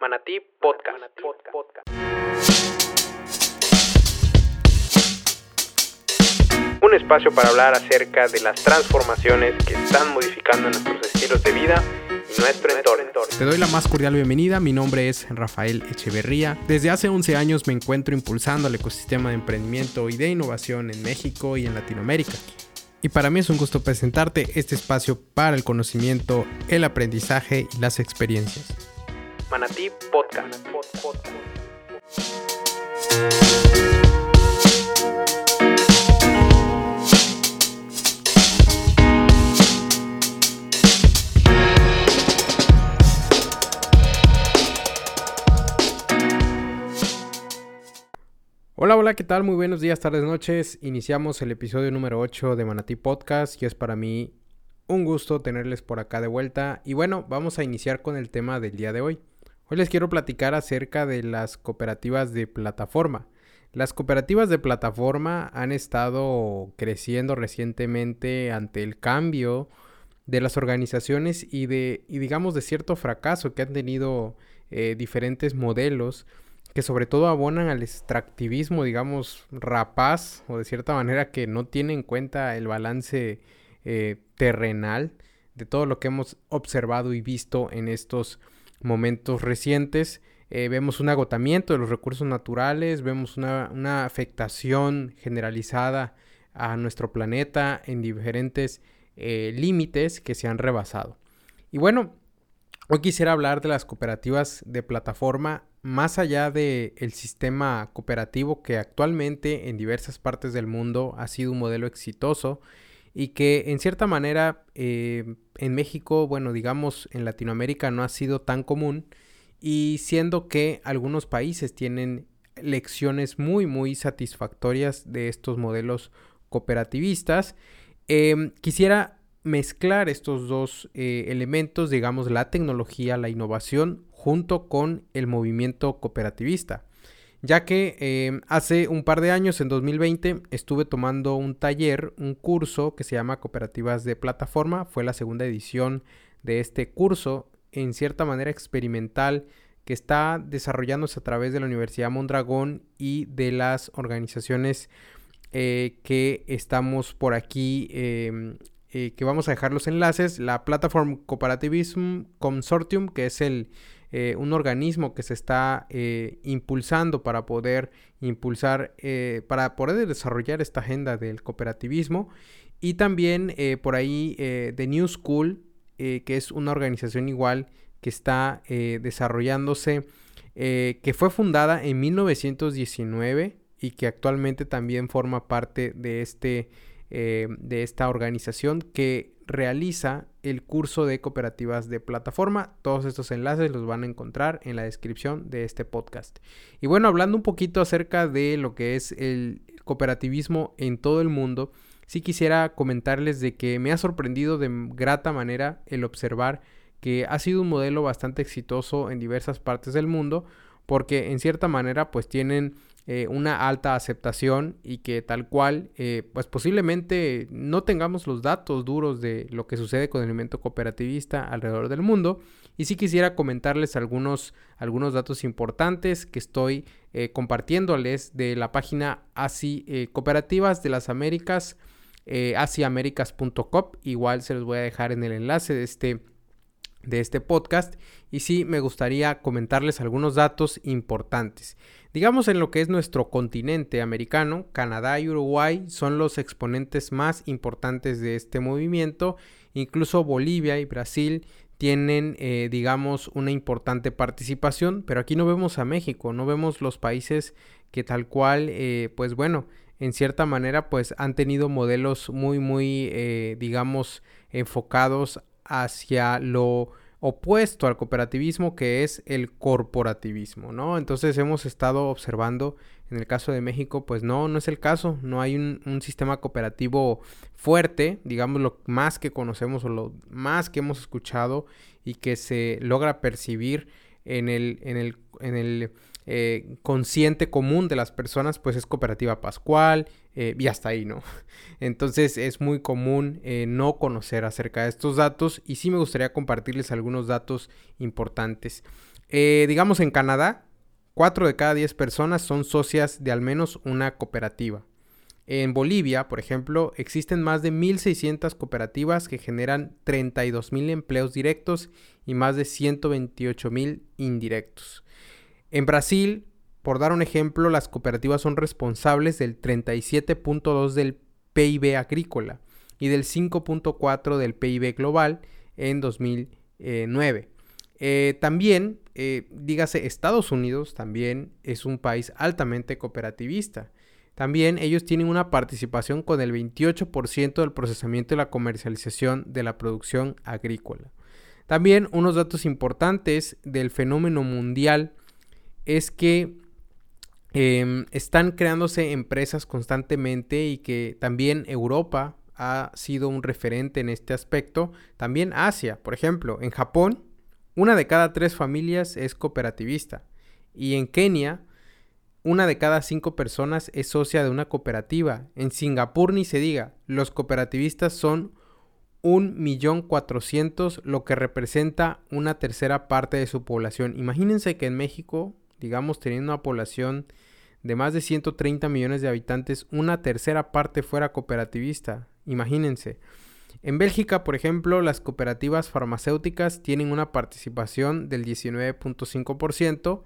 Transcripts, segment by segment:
Manatí Podcast. Un espacio para hablar acerca de las transformaciones que están modificando nuestros estilos de vida y nuestro entorno. Te doy la más cordial bienvenida, mi nombre es Rafael Echeverría. Desde hace 11 años me encuentro impulsando el ecosistema de emprendimiento y de innovación en México y en Latinoamérica. Y para mí es un gusto presentarte este espacio para el conocimiento, el aprendizaje y las experiencias. Manatí Podcast. Hola, hola, ¿qué tal? Muy buenos días, tardes, noches. Iniciamos el episodio número 8 de Manatí Podcast y es para mí un gusto tenerles por acá de vuelta. Y bueno, vamos a iniciar con el tema del día de hoy. Hoy les quiero platicar acerca de las cooperativas de plataforma. Las cooperativas de plataforma han estado creciendo recientemente ante el cambio de las organizaciones y de, y digamos, de cierto fracaso que han tenido eh, diferentes modelos que sobre todo abonan al extractivismo, digamos, rapaz o de cierta manera que no tiene en cuenta el balance eh, terrenal de todo lo que hemos observado y visto en estos momentos recientes. Eh, vemos un agotamiento de los recursos naturales, vemos una, afectación generalizada a nuestro planeta en diferentes eh, límites que se han rebasado. Y bueno, hoy quisiera hablar de las cooperativas de plataforma más allá del el sistema cooperativo que actualmente en diversas partes del mundo ha sido un modelo exitoso y que en cierta manera eh, en México, bueno, digamos en Latinoamérica no ha sido tan común y siendo que algunos países tienen lecciones muy muy satisfactorias de estos modelos cooperativistas, em, quisiera mezclar estos dos eh, elementos, digamos la tecnología, la innovación, junto con el movimiento cooperativista ya que em, hace un par de años, en 2020, estuve tomando un taller, un curso que se llama Cooperativas de Plataforma, fue la segunda edición de este curso, en cierta manera experimental, que está desarrollándose a través de la Universidad Mondragón y de las organizaciones eh, que estamos por aquí, em, eh, que vamos a dejar los enlaces, la Platform Cooperativism Consortium, que es el eh, un organismo que se está eh, impulsando para poder impulsar, eh, para poder desarrollar esta agenda del cooperativismo. Y también por ahí The New School, que es una organización igual que está desarrollándose, que fue fundada en 1919 y que actualmente también forma parte de, este, de esta organización que realiza el curso de cooperativas de plataforma. Todos estos enlaces los van a encontrar en la descripción de este podcast. Y bueno, hablando un poquito acerca de lo que es el cooperativismo en todo el mundo, sí quisiera comentarles de que me ha sorprendido de grata manera el observar que ha sido un modelo bastante exitoso en diversas partes del mundo, porque en cierta manera pues tienen eh, una alta aceptación y que tal cual, eh, pues posiblemente no tengamos los datos duros de lo que sucede con el movimiento cooperativista alrededor del mundo. Y sí quisiera comentarles algunos, algunos datos importantes que estoy eh, compartiéndoles de la página ASI Cooperativas de las Américas, asiaméricas.com. Igual se los voy a dejar en el enlace de este de este podcast y sí me gustaría comentarles algunos datos importantes. Digamos en lo que es nuestro continente americano, Canadá y Uruguay son los exponentes más importantes de este movimiento, incluso Bolivia y Brasil tienen, eh, digamos, una importante participación, pero aquí no vemos a México, no vemos los países que tal cual, eh, pues bueno, en cierta manera, pues han tenido modelos muy, muy, eh, digamos, enfocados hacia lo opuesto al cooperativismo que es el corporativismo, ¿no? Entonces hemos estado observando en el caso de México, pues no, no es el caso, no hay un, sistema cooperativo fuerte, digamos lo más que conocemos o lo más que hemos escuchado y que se logra percibir en el, en el, en el eh, consciente común de las personas, pues es cooperativa pascual eh, y hasta ahí, ¿no? Entonces es muy común eh, no conocer acerca de estos datos y sí me gustaría compartirles algunos datos importantes. Eh, digamos en Canadá, 4 de cada 10 personas son socias de al menos una cooperativa. En Bolivia, por ejemplo, existen más de 1.600 cooperativas que generan 32.000 empleos directos y más de 128.000 indirectos. En Brasil, por dar un ejemplo, las cooperativas son responsables del 37.2 del PIB agrícola y del 5.4 del PIB global en 2009. Eh, también, eh, dígase, Estados Unidos también es un país altamente cooperativista. También ellos tienen una participación con el 28% del procesamiento y la comercialización de la producción agrícola. También unos datos importantes del fenómeno mundial es que em, están creándose empresas constantemente y que también Europa ha sido un referente en este aspecto. También Asia, por ejemplo, en Japón, una de cada tres familias es cooperativista. Y en Kenia, una de cada cinco personas es socia de una cooperativa. En Singapur ni se diga, los cooperativistas son un millón cuatrocientos, lo que representa una tercera parte de su población. Imagínense que en México, digamos, teniendo una población de más de 130 millones de habitantes, una tercera parte fuera cooperativista. Imagínense. En Bélgica, por ejemplo, las cooperativas farmacéuticas tienen una participación del 19.5%.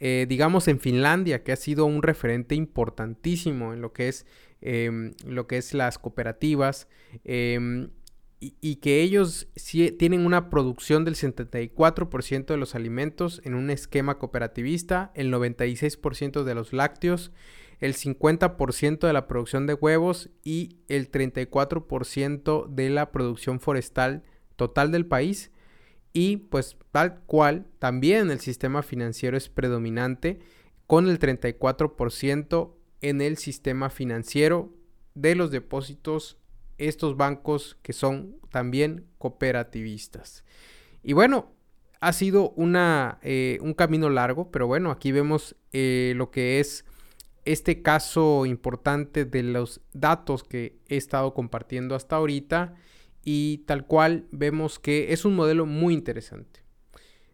Eh, digamos en Finlandia, que ha sido un referente importantísimo en lo que es, em, lo que es las cooperativas, em, y, que ellos tienen una producción del 74% de los alimentos en un esquema cooperativista, el 96% de los lácteos, el 50% de la producción de huevos y el 34% de la producción forestal total del país. Y pues tal cual, también el sistema financiero es predominante con el 34% en el sistema financiero de los depósitos, estos bancos que son también cooperativistas. Y bueno, ha sido una, eh, un camino largo, pero bueno, aquí vemos eh, lo que es este caso importante de los datos que he estado compartiendo hasta ahorita y tal cual vemos que es un modelo muy interesante.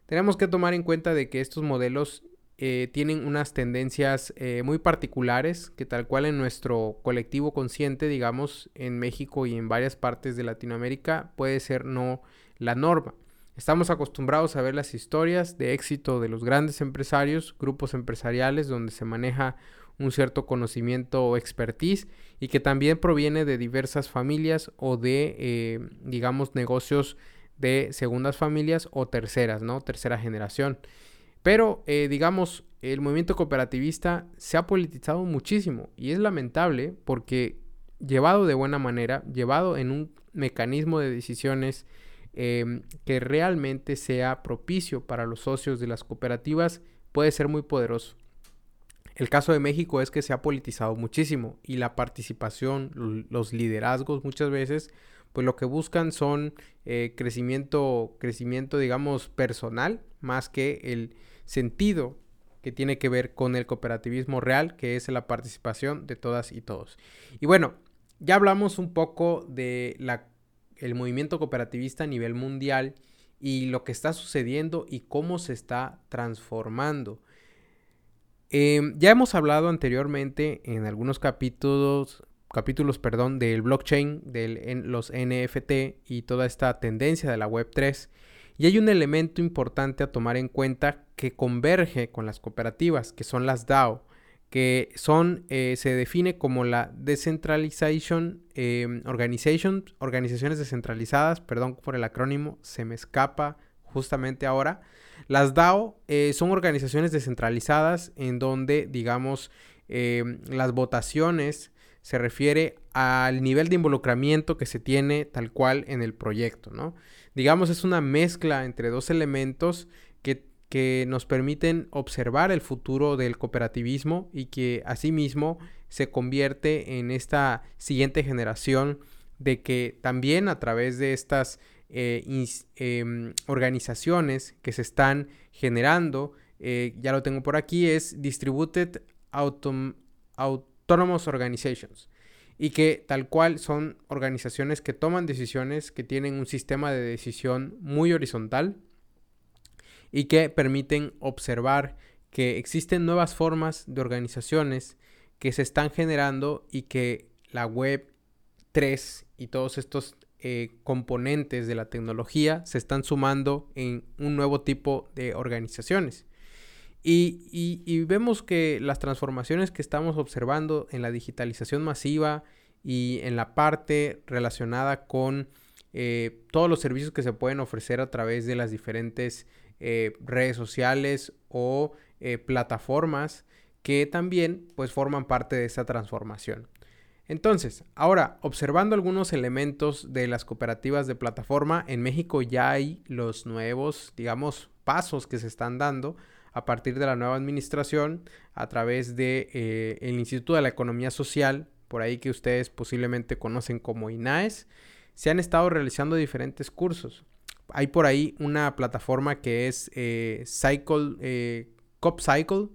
Tenemos que tomar en cuenta de que estos modelos eh, tienen unas tendencias eh, muy particulares que tal cual en nuestro colectivo consciente, digamos, en México y en varias partes de Latinoamérica puede ser no la norma. Estamos acostumbrados a ver las historias de éxito de los grandes empresarios, grupos empresariales donde se maneja un cierto conocimiento o expertise y que también proviene de diversas familias o de, eh, digamos, negocios de segundas familias o terceras, ¿no? Tercera generación. Pero, eh, digamos, el movimiento cooperativista se ha politizado muchísimo y es lamentable porque llevado de buena manera, llevado en un mecanismo de decisiones em, que realmente sea propicio para los socios de las cooperativas, puede ser muy poderoso. El caso de México es que se ha politizado muchísimo y la participación, los liderazgos muchas veces, pues lo que buscan son eh, crecimiento, crecimiento, digamos, personal, más que el sentido que tiene que ver con el cooperativismo real, que es la participación de todas y todos. Y bueno, ya hablamos un poco de la, el movimiento cooperativista a nivel mundial y lo que está sucediendo y cómo se está transformando. Em, ya hemos hablado anteriormente en algunos capítulos, capítulos perdón, del blockchain, de los NFT y toda esta tendencia de la Web3. Y hay un elemento importante a tomar en cuenta que converge con las cooperativas, que son las DAO, que son, eh, se define como la Decentralization em, Organization, organizaciones descentralizadas, perdón por el acrónimo, se me escapa justamente ahora. Las DAO eh, son organizaciones descentralizadas en donde, digamos, em, las votaciones se refiere al nivel de involucramiento que se tiene tal cual en el proyecto, ¿no? Digamos, es una mezcla entre dos elementos que, que nos permiten observar el futuro del cooperativismo y que asimismo se convierte en esta siguiente generación de que también a través de estas eh, em, organizaciones que se están generando, eh, ya lo tengo por aquí, es Distributed Autonomous Organizations. Y que tal cual son organizaciones que toman decisiones, que tienen un sistema de decisión muy horizontal y que permiten observar que existen nuevas formas de organizaciones que se están generando y que la web 3 y todos estos eh, componentes de la tecnología se están sumando en un nuevo tipo de organizaciones. Y, vemos que las transformaciones que estamos observando en la digitalización masiva y en la parte relacionada con eh, todos los servicios que se pueden ofrecer a través de las diferentes eh, redes sociales o plataformas que también pues forman parte de esta transformación. Entonces, ahora, observando algunos elementos de las cooperativas de plataforma, en México ya hay los nuevos, digamos, pasos que se están dando a partir de la nueva administración a través de eh, el Instituto de la Economía Social, por ahí que ustedes posiblemente conocen como INAES, se han estado realizando diferentes cursos. Hay por ahí una plataforma que es eh, Cycle, eh, CopCycle,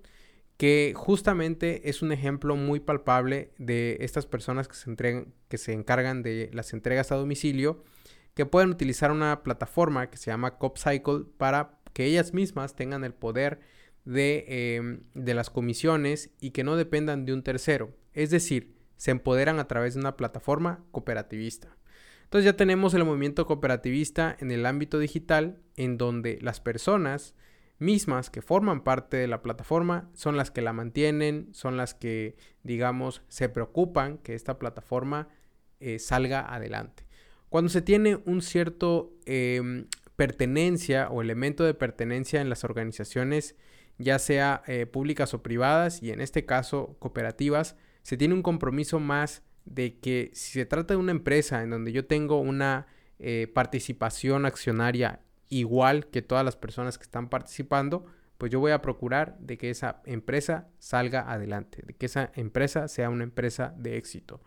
que justamente es un ejemplo muy palpable de estas personas que se, entregan, que se encargan de las entregas a domicilio, que pueden utilizar una plataforma que se llama CopCycle para que ellas mismas tengan el poder de, em, de las comisiones y que no dependan de un tercero. Es decir, se empoderan a través de una plataforma cooperativista. Entonces ya tenemos el movimiento cooperativista en el ámbito digital, en donde las personas mismas que forman parte de la plataforma son las que la mantienen, son las que, digamos, se preocupan que esta plataforma eh, salga adelante. Cuando se tiene un cierto em, pertenencia o elemento de pertenencia en las organizaciones, ya sea eh, públicas o privadas, y en este caso cooperativas, se tiene un compromiso más de que si se trata de una empresa en donde yo tengo una eh, participación accionaria igual que todas las personas que están participando, pues yo voy a procurar de que esa empresa salga adelante, de que esa empresa sea una empresa de éxito.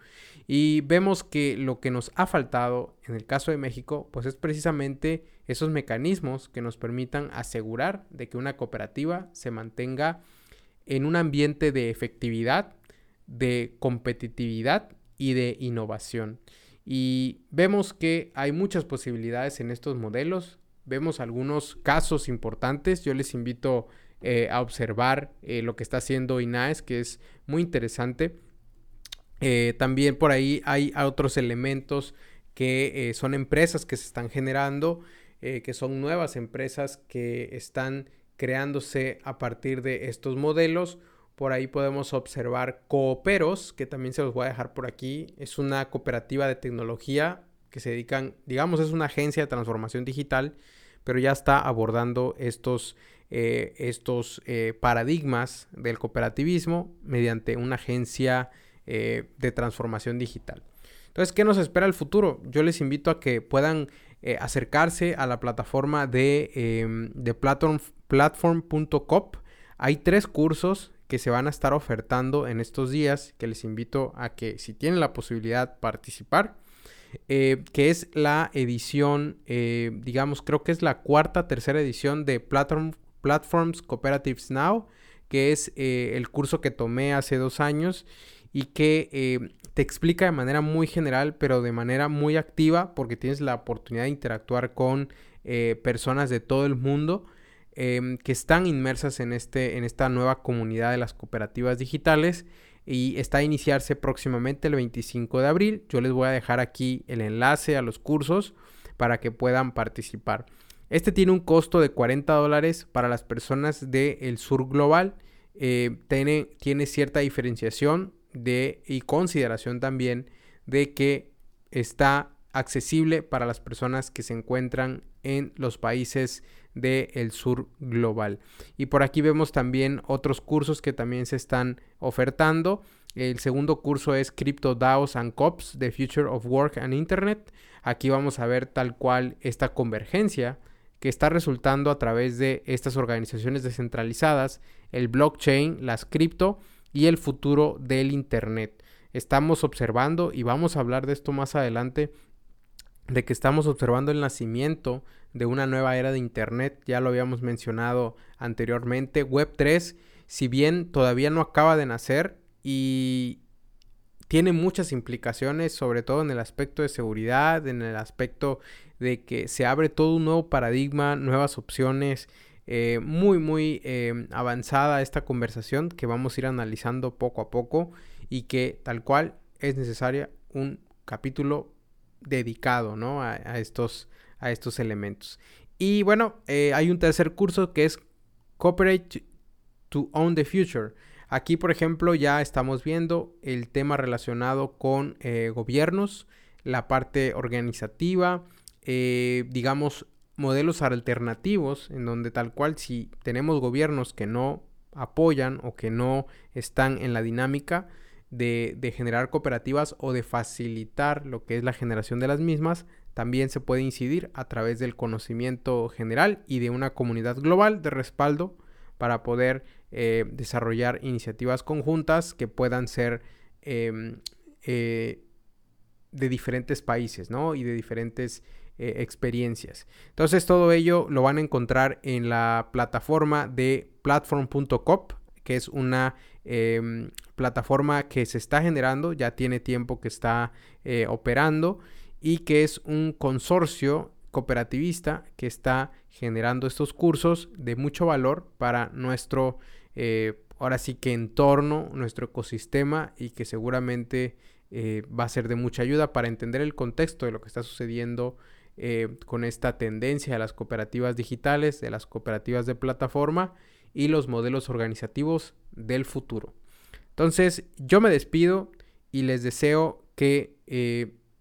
Y vemos que lo que nos ha faltado en el caso de México, pues es precisamente esos mecanismos que nos permitan asegurar de que una cooperativa se mantenga en un ambiente de efectividad, de competitividad y de innovación. Y vemos que hay muchas posibilidades en estos modelos vemos algunos casos importantes. Yo les invito eh, a observar eh, lo que está haciendo INAES, que es muy interesante. Eh, también por ahí hay otros elementos que son empresas que se están generando, que son nuevas empresas que están creándose a partir de estos modelos. Por ahí podemos observar Cooperos, que también se los voy a dejar por aquí. Es una cooperativa de tecnología que se dedican, digamos, es una agencia de transformación digital, pero ya está abordando estos, eh, estos eh, paradigmas del cooperativismo mediante una agencia eh, de transformación digital. Entonces, ¿qué nos espera el futuro? Yo les invito a que puedan acercarse a la plataforma de, em, de platform.cop. Hay tres cursos que se van a estar ofertando en estos días que les invito a que si tienen la posibilidad participar. Eh, que es la edición, eh, digamos, creo que es la cuarta, tercera edición de Platforms Cooperatives Now, que es eh, el curso que tomé hace dos años y que te explica de manera muy general, pero de manera muy activa, porque tienes la oportunidad de interactuar con personas de todo el mundo. Que están inmersas en, este, en esta nueva comunidad de las cooperativas digitales y está a iniciarse próximamente el 25 de abril. Yo les voy a dejar aquí el enlace a los cursos para que puedan participar. Este tiene un costo de 40 dólares para las personas del sur global. Eh, tiene, tiene cierta diferenciación de, y consideración también de que está accesible para las personas que se encuentran en los países del sur global. Y por aquí vemos también otros cursos que también se están ofertando. El segundo curso es Crypto DAOs and COPS, The Future of Work and Internet. Aquí vamos a ver tal cual esta convergencia que está resultando a través de estas organizaciones descentralizadas, el blockchain, las cripto y el futuro del Internet. Estamos observando y vamos a hablar de esto más adelante de que estamos observando el nacimiento de una nueva era de Internet, ya lo habíamos mencionado anteriormente, Web 3, si bien todavía no acaba de nacer y tiene muchas implicaciones, sobre todo en el aspecto de seguridad, en el aspecto de que se abre todo un nuevo paradigma, nuevas opciones, eh, muy, muy em, avanzada esta conversación que vamos a ir analizando poco a poco y que tal cual es necesaria un capítulo dedicado ¿no? a, estos, a estos elementos. Y bueno, eh, hay un tercer curso que es Cooperate to Own the Future. Aquí, por ejemplo, ya estamos viendo el tema relacionado con eh, gobiernos, la parte organizativa, eh, digamos, modelos alternativos, en donde tal cual si tenemos gobiernos que no apoyan o que no están en la dinámica de, generar cooperativas o de facilitar lo que es la generación de las mismas, también se puede incidir a través del conocimiento general y de una comunidad global de respaldo para poder eh, desarrollar iniciativas conjuntas que puedan ser em, eh, de diferentes países, ¿no? Y de diferentes eh, experiencias. Entonces todo ello lo van a encontrar en la plataforma de platform.cop, que es una em, plataforma que se está generando, ya tiene tiempo que está operando y que es un consorcio cooperativista que está generando estos cursos de mucho valor para nuestro, eh, ahora sí que entorno, nuestro ecosistema y que seguramente eh, va a ser de mucha ayuda para entender el contexto de lo que está sucediendo eh, con esta tendencia de las cooperativas digitales, de las cooperativas de plataforma y los modelos organizativos del futuro. Entonces yo me despido y les deseo que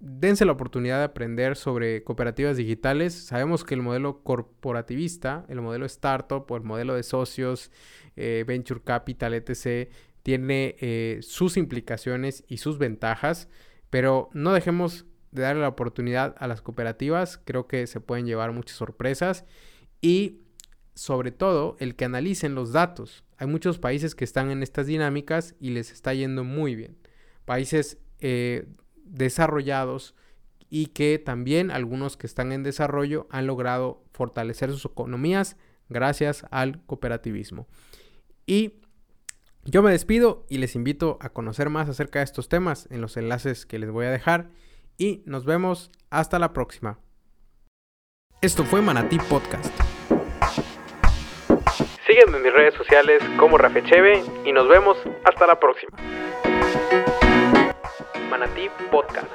dense la oportunidad de aprender sobre cooperativas digitales. Sabemos que el modelo corporativista, el modelo startup o el modelo de socios, eh, venture capital, etc., tiene eh, sus implicaciones y sus ventajas, pero no dejemos de darle la oportunidad a las cooperativas. Creo que se pueden llevar muchas sorpresas y sobre todo el que analicen los datos. Hay muchos países que están en estas dinámicas y les está yendo muy bien. Países eh, desarrollados y que también algunos que están en desarrollo han logrado fortalecer sus economías gracias al cooperativismo. Y yo me despido y les invito a conocer más acerca de estos temas en los enlaces que les voy a dejar y nos vemos hasta la próxima. Esto fue Manatí Podcast. En mis redes sociales como Cheve y nos vemos hasta la próxima. Manatí Podcast.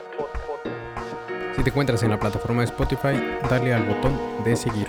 Si te encuentras en la plataforma de Spotify, dale al botón de seguir.